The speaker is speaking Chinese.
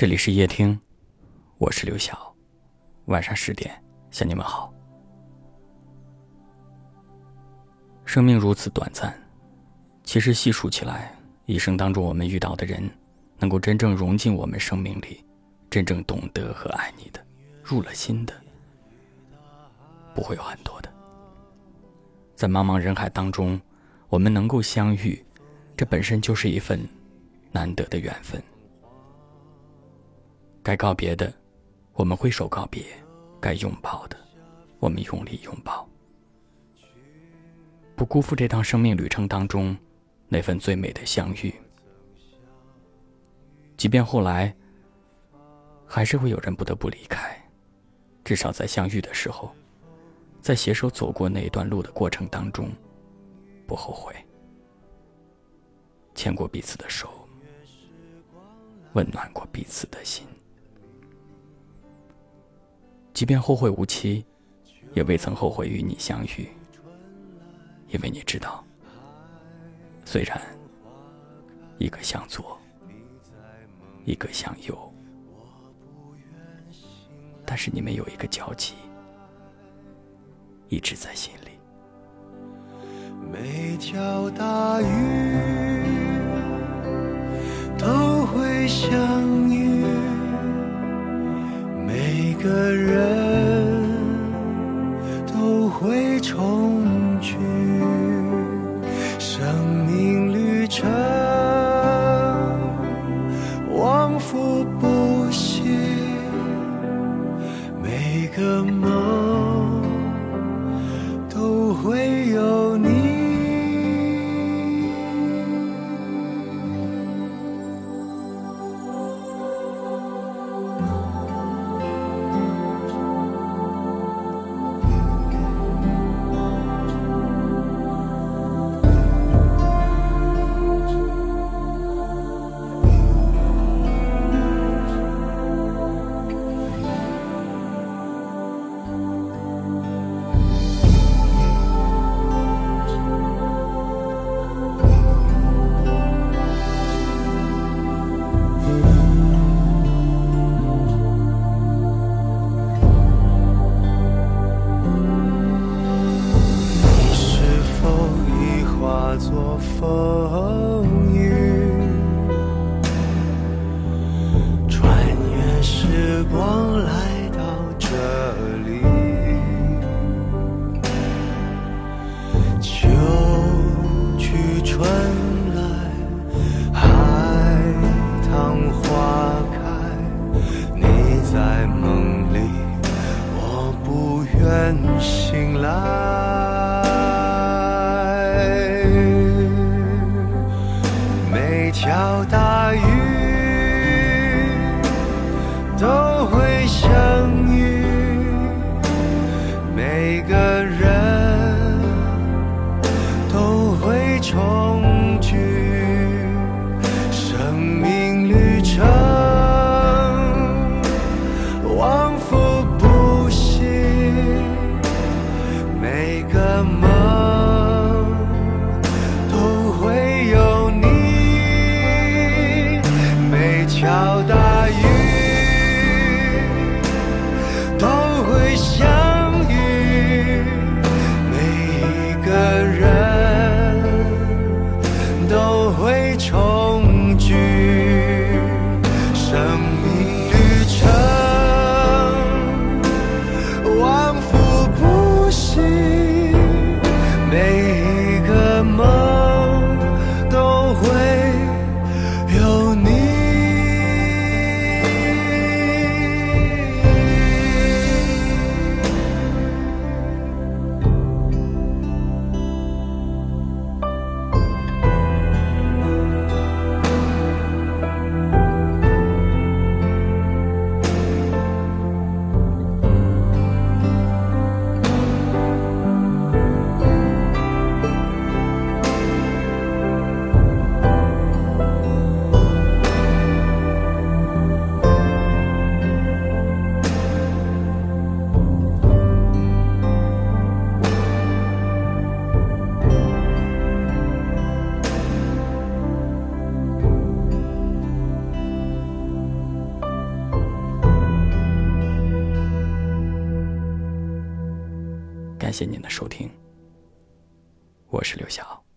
这里是夜听，我是刘晓。晚上十点向你们好。生命如此短暂，其实细数起来，一生当中我们遇到的人，能够真正融进我们生命里，真正懂得和爱你的，入了心的，不会有很多的。在茫茫人海当中，我们能够相遇，这本身就是一份难得的缘分。该告别的，我们挥手告别；该拥抱的，我们用力拥抱。不辜负这趟生命旅程当中那份最美的相遇。即便后来还是会有人不得不离开，至少在相遇的时候，在携手走过那一段路的过程当中，不后悔，牵过彼此的手，温暖过彼此的心。即便后会无期，也未曾后悔与你相遇，因为你知道，虽然一个向左，一个向右，但是你们有一个交集，一直在心里。每条大鱼都会相遇，个梦 for 条大鱼都会相遇，每个人都会重聚，生命旅程往复不息，每个梦会重聚，感谢您的收听，我是刘晓。